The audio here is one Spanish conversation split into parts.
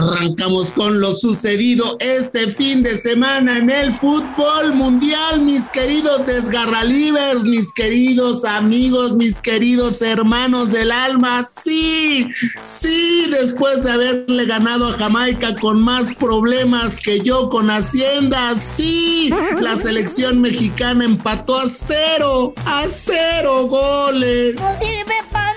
Arrancamos con lo sucedido este fin de semana en el fútbol mundial, mis queridos desgarralivers, mis queridos amigos, mis queridos hermanos del alma. Sí, sí, después de haberle ganado a Jamaica con más problemas que yo con Hacienda, sí, la selección mexicana empató a cero, a cero goles. No sirve para.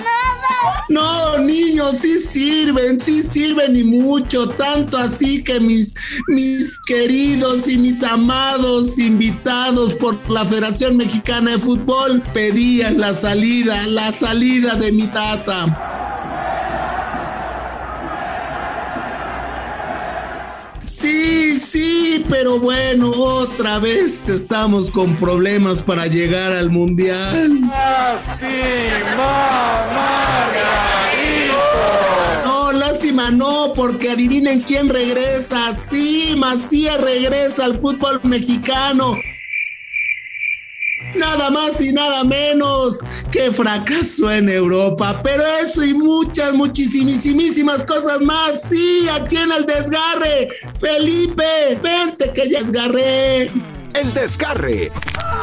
No, niños, sí sirven, sí sirven y mucho, tanto así que mis, mis queridos y mis amados invitados por la Federación Mexicana de Fútbol pedían la salida, la salida de mi tata. Sí, sí, pero bueno, otra vez estamos con problemas para llegar al mundial. No, no, porque adivinen quién regresa. Sí, Macías regresa al fútbol mexicano. Nada más y nada menos que fracaso en Europa. Pero eso y muchas, muchísimas cosas más. Sí, aquí en el desgarre. Felipe, vente que ya desgarré. El Desgarre,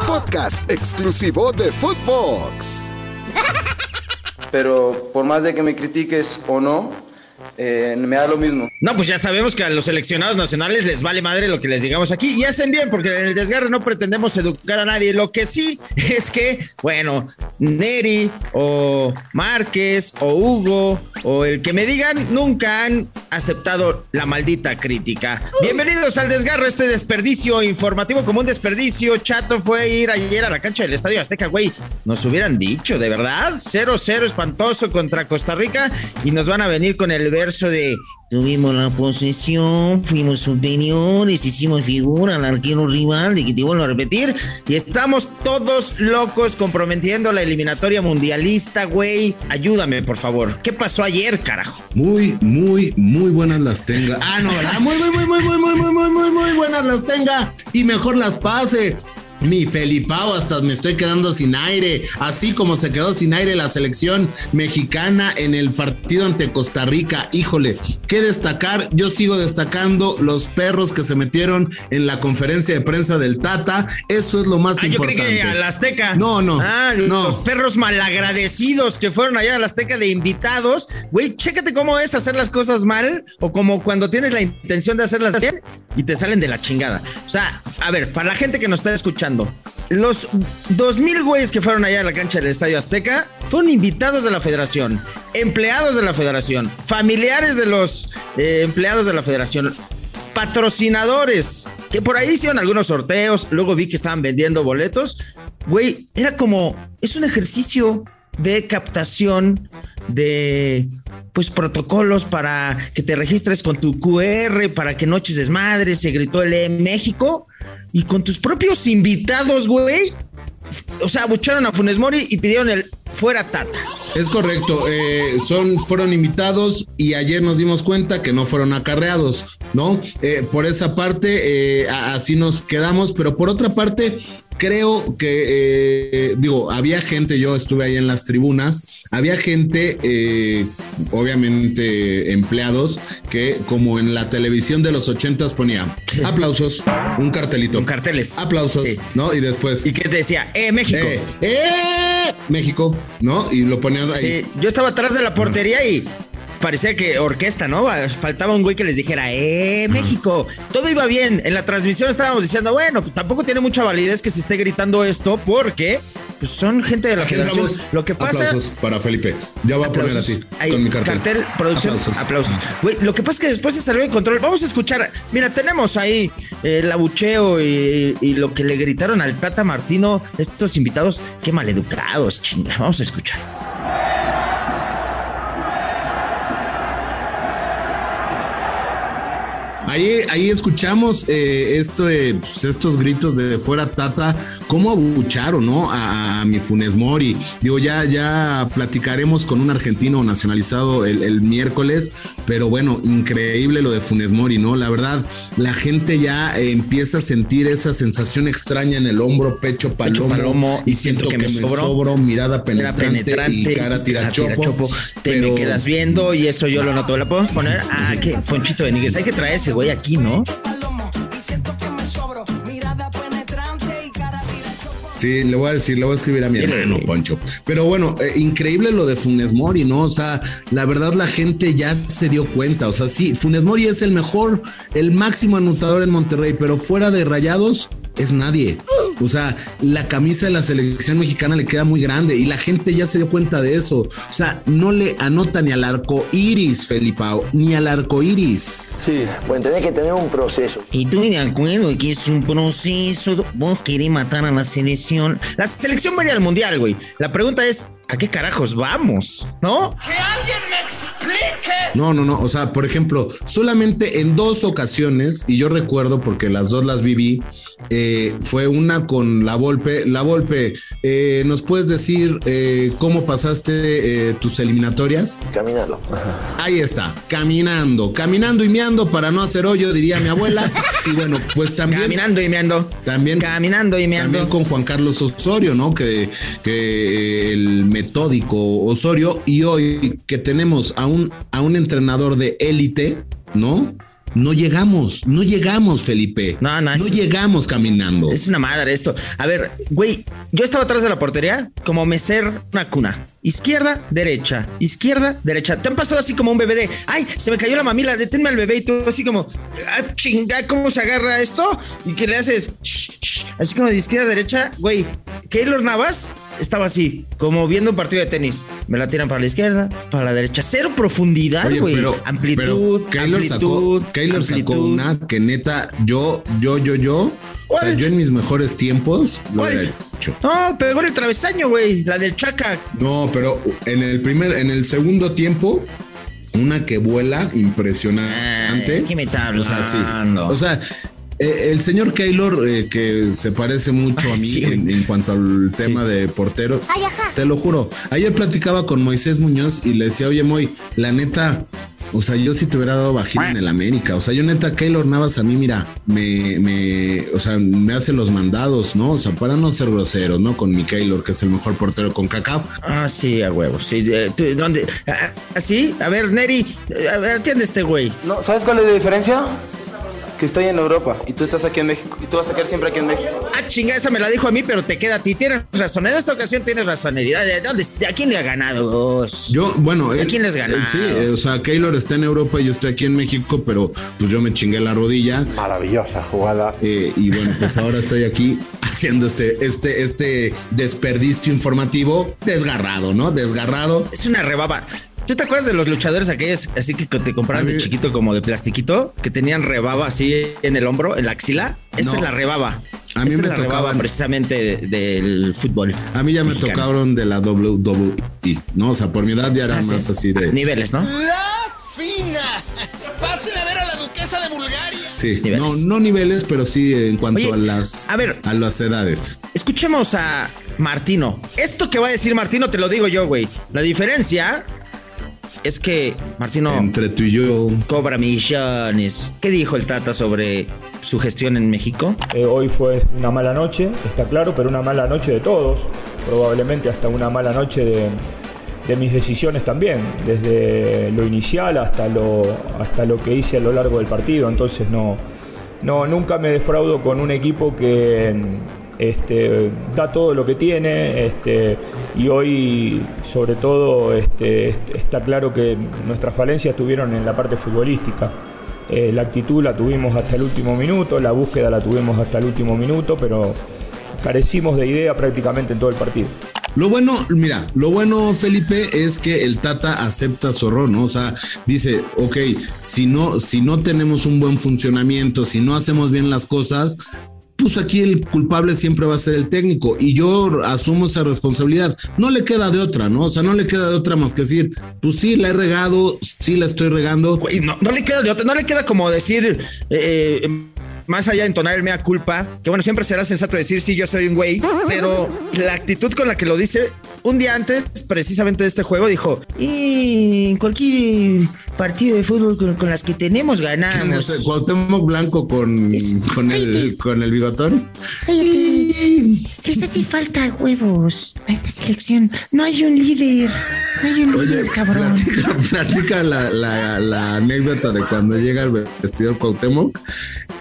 podcast exclusivo de Footbox. Pero por más de que me critiques o no, eh, me da lo mismo. No, pues ya sabemos que a los seleccionados nacionales les vale madre lo que les digamos aquí y hacen bien porque en el desgarre no pretendemos educar a nadie. Lo que sí es que, bueno, Neri o Márquez o Hugo o el que me digan nunca han aceptado la maldita crítica. Bienvenidos al desgarro, este desperdicio informativo como un desperdicio. Chato fue ir ayer a la cancha del Estadio Azteca, güey. Nos hubieran dicho, de verdad, 0-0 espantoso contra Costa Rica y nos van a venir con el verso de tuvimos la posesión, fuimos superiores, hicimos figura al arquero rival, de que te vuelvo a repetir, y estamos todos locos comprometiendo la eliminatoria mundialista, güey. Ayúdame, por favor. ¿Qué pasó ayer, carajo? Muy, muy, muy buenas las tenga. Ah, no, ¿verdad? Muy, muy, muy, muy, muy, muy, muy, muy, muy buenas las tenga y mejor las pase. Mi Felipao, hasta me estoy quedando sin aire, así como se quedó sin aire la selección mexicana en el partido ante Costa Rica. Híjole, qué destacar, yo sigo destacando los perros que se metieron en la conferencia de prensa del Tata, eso es lo más Ah, yo importante. creí que a la Azteca. No, no, Ah, no. los perros malagradecidos que fueron allá a la Azteca de invitados. Güey, chécate cómo es hacer las cosas mal o como cuando tienes la intención de hacerlas bien y te salen de la chingada. O sea, a ver, para la gente que nos está escuchando, los 2000 güeyes que fueron allá a la cancha del Estadio Azteca fueron invitados de la federación, empleados de la federación, familiares de los eh, empleados de la federación, patrocinadores, que por ahí hicieron algunos sorteos, luego vi que estaban vendiendo boletos. Güey, era como, es un ejercicio de captación de pues protocolos para que te registres con tu QR, para que noches desmadres, se gritó el E México y con tus propios invitados, güey. O sea, abucharon a Funes Mori y pidieron el fuera Tata. Es correcto, eh, son, fueron invitados y ayer nos dimos cuenta que no fueron acarreados, ¿no? Eh, por esa parte, eh, así nos quedamos, pero por otra parte, creo que, eh, digo, había gente, yo estuve ahí en las tribunas, había gente, eh, obviamente empleados, que como en la televisión de los ochentas ponía aplausos, un cartelito. Con carteles. Aplausos, Sí. ¿no? Y después... Y que te decía, eh, México. Eh, ¡eh! México, ¿no? Y lo ponías ahí. Sí, yo estaba atrás de la portería y parecía que orquesta, ¿no? Faltaba un güey que les dijera, ¡eh, México! Todo iba bien. En la transmisión estábamos diciendo, bueno, pues tampoco tiene mucha validez que se esté gritando esto porque pues, son gente de la Aquí federación. entramos. Lo que pasa. Aplausos para Felipe. Ya voy a poner así, Ahí, con mi cartel. producción, Aplausos. aplausos. Lo que pasa es que después se salió de control. Vamos a escuchar. Mira, tenemos ahí eh, el abucheo y, y lo que le gritaron al Tata Martino, estos invitados, qué maleducados, chinga. Vamos a escuchar. Ahí, ahí escuchamos eh, esto, eh, pues, estos gritos de fuera Tata, cómo abucharon, ¿no? A, a, mi Funes Mori. Digo, ya, ya platicaremos con un argentino nacionalizado el, el, miércoles, pero bueno, increíble lo de Funes Mori, ¿no? La verdad, la gente ya empieza a sentir esa sensación extraña en el hombro, pecho palomo, pecho palomo y siento, que, que, me sobro, sobro mirada penetrante, penetrante, y cara tirachopo. te pero... me quedas viendo y eso yo lo noto. ¿La podemos poner? Ah, que Ponchito Benítez, hay que traer ese güey aquí, ¿no? Sí, le voy a decir, le voy a escribir a mi hermano, Poncho. Pero bueno, eh, increíble lo de Funes Mori, ¿no? O sea, la verdad la gente ya se dio cuenta. O sea, sí, Funes Mori es el mejor, el máximo anotador en Monterrey, pero fuera de rayados es nadie. O sea, la camisa de la selección mexicana le queda muy grande y la gente ya se dio cuenta de eso. O sea, no le anota ni al arco iris, Felipao, ni al arco iris. Sí, pues tenés que tener un proceso. Y tú de acuerdo que es un proceso. Vos querés matar a la selección. La selección va a ir al mundial, güey. La pregunta es: ¿a qué carajos vamos? ¿No? Que alguien me No, no, no. O sea, por ejemplo, solamente en dos ocasiones, y yo recuerdo porque las dos las viví, eh, fue una con la Volpe. La Volpe, eh, ¿nos puedes decir eh, cómo pasaste eh, tus eliminatorias? Caminando. Ahí está, caminando, caminando y meando para no hacer hoyo, diría mi abuela. y bueno, pues también. Caminando y meando. También. Caminando y meando. También con Juan Carlos Osorio, ¿no? Que, que el metódico Osorio. Y hoy que tenemos a un, a un entrenador de élite, ¿no? No llegamos, no llegamos, Felipe. No, no, no es, llegamos caminando. Es una madre esto. A ver, güey, yo estaba atrás de la portería como mecer una cuna. Izquierda, derecha, izquierda, derecha. Te han pasado así como un bebé de, ay, se me cayó la mamila, deténme al bebé y tú así como, ah, chinga, ¿cómo se agarra esto? Y que le haces, shh, shh, así como de izquierda, derecha, güey. Keylor Navas estaba así, como viendo un partido de tenis. Me la tiran para la izquierda, para la derecha. Cero profundidad, güey. Amplitud, pero Keylor amplitud. Sacó, Keylor sacó una que neta, yo, yo, yo, yo. O sea, yo en mis mejores tiempos lo ¿Cuál? hubiera hecho. No, pegó el travesaño, güey. La del Chaca. No, pero en el primer, en el segundo tiempo, una que vuela impresionante. Ay, ¿Qué me está O sea, sí. O sea, eh, el señor Keylor, eh, que se parece mucho a mí Sí. en, en cuanto al tema de portero, Ay, te lo juro. Ayer platicaba con Moisés Muñoz y le decía, oye, Moy, la neta, o sea, yo sí te hubiera dado vagina en el América. O sea, yo neta, Keylor Navas a mí, mira, me, me, o sea, me hace los mandados, ¿no? O sea, para no ser groseros, ¿no? Con mi Keylor, que es el mejor portero con CACAF. Ah, sí, a huevo. Sí, eh, ¿tú, ¿dónde? Ah, ah, ¿Sí? A ver, Neri, eh, a ver, atiende a este güey. No, ¿sabes cuál es la diferencia? Que estoy en Europa y tú estás aquí en México y tú vas a quedar siempre aquí en México. Ah, chinga, esa me la dijo a mí, pero te queda a ti. Tienes razón. En esta ocasión tienes razón. ¿De, dónde, de a quién le ha ganado? Yo, bueno, ¿A él- quién les él ganaron? Sí, eh, o sea, Keylor está en Europa y yo estoy aquí en México, pero pues yo me chingué la rodilla. Maravillosa jugada. Eh, y bueno, pues ahora estoy aquí haciendo este, este, este desperdicio informativo desgarrado, ¿no? Desgarrado. Es una rebaba. ¿Tú te acuerdas de los luchadores aquellos así que te compraban de chiquito como de plastiquito? Que tenían rebaba así en el hombro, en la axila. Esta No. es la rebaba. A mí Esta me es la tocaban- precisamente de- del fútbol. A mí ya me mexicano. tocaron de la WWE, ¿no? O sea, por mi edad ya era Ah, sí. más así de. Niveles, ¿no? La fina. Pasen a ver a la duquesa de Bulgaria. Sí, niveles. no, no niveles, pero sí en cuanto Oye, a las a ver. a las edades. Escuchemos a Martino. Esto que va a decir Martino te lo digo yo, güey. La diferencia es que Martino Entre tú y yo. cobra millones. ¿Qué dijo el Tata sobre su gestión en México? Eh, hoy fue una mala noche, está claro, pero una mala noche de todos, probablemente hasta una mala noche de, de mis decisiones también, desde lo inicial hasta lo, hasta lo que hice a lo largo del partido. Entonces no, no nunca me defraudo con un equipo que este, da todo lo que tiene este, y hoy sobre todo este, est- está claro que nuestras falencias estuvieron en la parte futbolística. Eh, la actitud la tuvimos hasta el último minuto, la búsqueda la tuvimos hasta el último minuto, pero carecimos de idea prácticamente en todo el partido. Lo bueno, mira, lo bueno, Felipe, es que el Tata acepta su error, ¿no? O sea, dice, ok, si no, si no tenemos un buen funcionamiento, si no hacemos bien las cosas, pues aquí el culpable siempre va a ser el técnico y yo asumo esa responsabilidad. No le queda de otra, ¿no? O sea, no le queda de otra más que decir, pues sí, la he regado, sí la estoy regando. No, le queda de otra, no le queda como decir, eh, más allá de entonar el mea culpa, que bueno, siempre será sensato decir sí, yo soy un güey, pero la actitud con la que lo dice, un día antes, precisamente de este juego, dijo, y en cualquier partido de fútbol con, con las que tenemos ¿Quién ganamos. es? Cuauhtémoc Blanco con, con, el, con el bigotón. Cállate. Les hace falta huevos a esta selección. No hay un líder. No hay un Oye, líder, cabrón. platica, platica la, la- la anécdota de cuando llega el vestidor Cuauhtémoc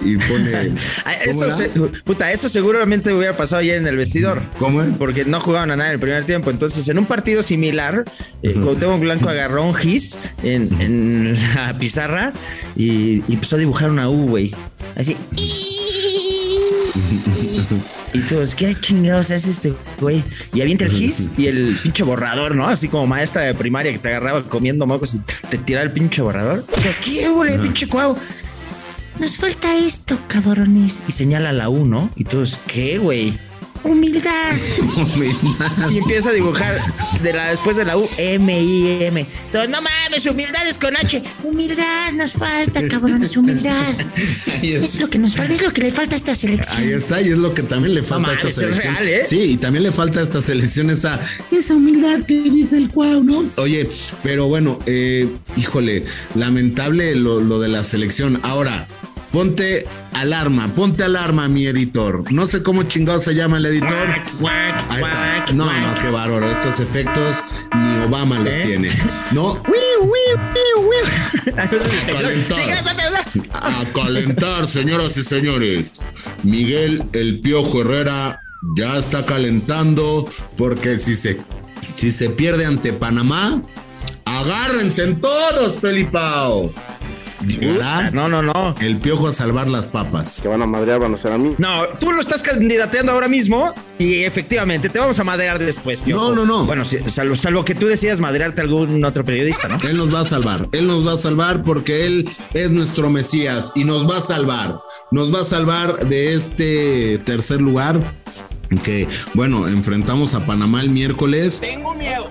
y pone... Ah, ¿cómo Eso, se- puta, eso seguramente hubiera pasado ayer en el vestidor. ¿Cómo es? Porque no jugaban a nada en el primer tiempo. Entonces, en un partido similar, eh, Cuauhtémoc Blanco agarró un gis en, en la pizarra y, y empezó a dibujar una U, güey. Así. Y todos, ¿qué chingados es este güey? Y avienta el gis y el pinche borrador, ¿no? Así como maestra de primaria que te agarraba comiendo mocos y te tiraba el pinche borrador. Y todos, ¿qué, güey, pinche cuau? Nos falta esto, cabrones. Y señala la U, ¿no? Y todos, ¿qué, güey? Humildad. Y empieza a dibujar de la, después de la U, M, I, M. Entonces, no mames, humildad es con H. Humildad nos falta, cabrones. Humildad. Ahí es. Es lo que nos falta. Es lo que le falta a esta Ahí selección. está, y es lo que también le falta a esta es selección. real, ¿eh? Sí, y también le falta a esta selección esa, esa humildad que dice el cuau, ¿no? Oye, pero bueno, eh, híjole, lamentable lo, lo de la selección. Ahora, ponte alarma, ponte alarma, mi editor. No sé cómo chingado se llama el editor. Ahí está. No, no, qué bárbaro. Estos efectos ni Obama los ¿Eh? tiene. No, a calentar, señoras y señores. Miguel El Piojo Herrera ya está calentando porque si se, si se pierde ante Panamá, agárrense en todos, Felipao. Llegará No, no, no. el Piojo a salvar las papas. Que van a madrear, van a ser a mí. No, tú lo estás candidateando ahora mismo y efectivamente te vamos a maderar después, Piojo. No, no, no. Bueno, salvo, salvo que tú decidas maderarte a algún otro periodista, ¿no? Él nos va a salvar, él nos va a salvar porque él es nuestro Mesías y nos va a salvar, nos va a salvar de este tercer lugar que, bueno, enfrentamos a Panamá el miércoles. Tengo miedo,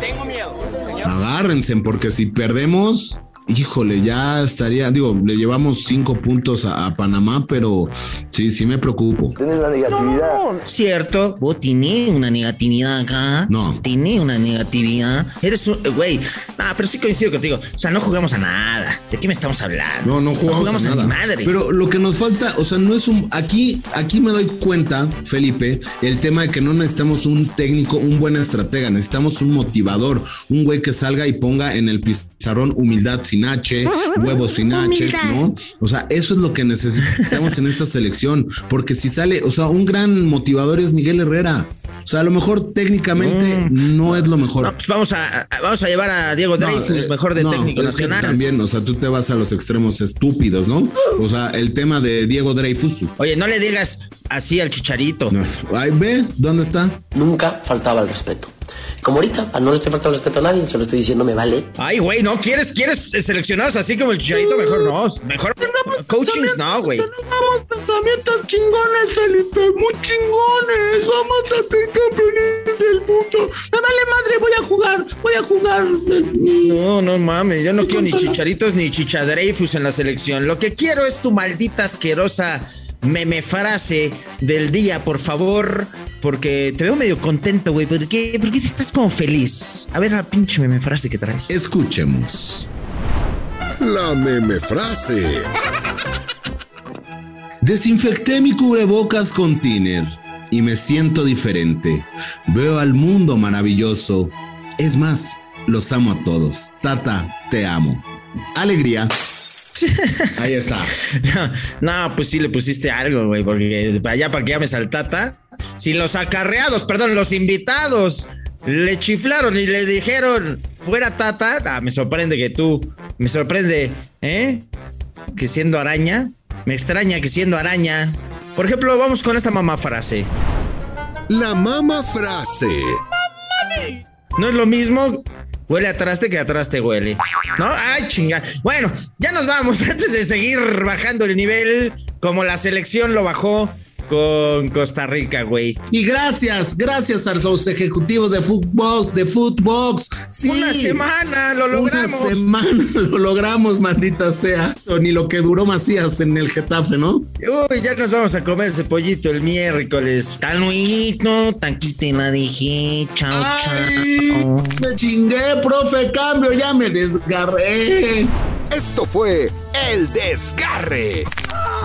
tengo miedo, señor. Agárrense porque si perdemos, híjole, ya estaría, digo, le llevamos cinco puntos a, a Panamá, pero sí, sí me preocupo. Tienes la negatividad. Cierto, vos tenés una negatividad acá. No. Tenés una negatividad. Eres un. eh, Güey. Ah, pero sí coincido contigo. O sea, no jugamos a nada. ¿De qué me estamos hablando? No, no jugamos, a nada. mi madre. Pero lo que nos falta, o sea, no es un. Aquí, aquí me doy cuenta, Felipe, el tema de que no necesitamos un técnico, un buen estratega, necesitamos un motivador, un güey que salga y ponga en el pizarrón humildad sin H, huevos sin H. ¿no? O sea, eso es lo que necesitamos en esta selección, porque si sale, o sea, un gran motivador es Miguel Herrera. O sea, a lo mejor técnicamente no es lo mejor. No, pues vamos a, vamos a llevar a Diego No, Dreyfus, eh, mejor de no, técnico es que nacional. también, o sea, tú te vas a los extremos estúpidos, ¿no? O sea, el tema de Diego Dreyfus. Oye, no le digas así al chicharito. No. Ay, ve, ¿dónde está? Nunca faltaba el respeto. Como ahorita, no le estoy faltando el respeto a nadie, se lo estoy diciendo, me vale. Ay, güey, no quieres, quieres eh, seleccionados así como el chicharito, mejor no. Mejor coachings, no, güey. Tenemos pensamientos chingones, Felipe, muy chingones. Vamos a ser campeones del mundo. Me vale madre, voy a jugar, voy a jugar. No, no mames, yo no quiero ni chicharitos ni chichadreifus en la selección. Lo que quiero es tu maldita asquerosa meme frase del día, por favor, porque te veo medio contento, güey. ¿Por qué, estás como feliz? A ver la pinche meme frase que traes. Escuchemos. La meme frase. Desinfecté mi cubrebocas con tiner y me siento diferente. Veo al mundo maravilloso. Es más, los amo a todos. Tata, te amo. Alegría. Ahí está. No, no, pues sí le pusiste algo, güey, porque allá para que llames al Tata. Si los acarreados, perdón, los invitados le chiflaron y le dijeron fuera Tata, ah, me sorprende que tú, me sorprende, ¿eh? Que siendo araña, me extraña que siendo araña. Por ejemplo, vamos con esta mamá frase. La mama frase. No es lo mismo huele a traste que a traste huele. ¿No? Ay, chinga. Bueno, ya nos vamos. Antes de seguir bajando el nivel, como la selección lo bajó, con Costa Rica, güey. Y gracias, gracias a los ejecutivos de Footbox, de Footbox. Sí, Una semana lo logramos. Una semana lo logramos, maldita sea. Ni lo que duró Macías en el Getafe, ¿no? Uy, ya nos vamos a comer ese pollito el miércoles. Tanuito, tanquite la dije. Chao, Ay, chao. me chingué, profe, cambio, ya me desgarré. Esto fue El Desgarre.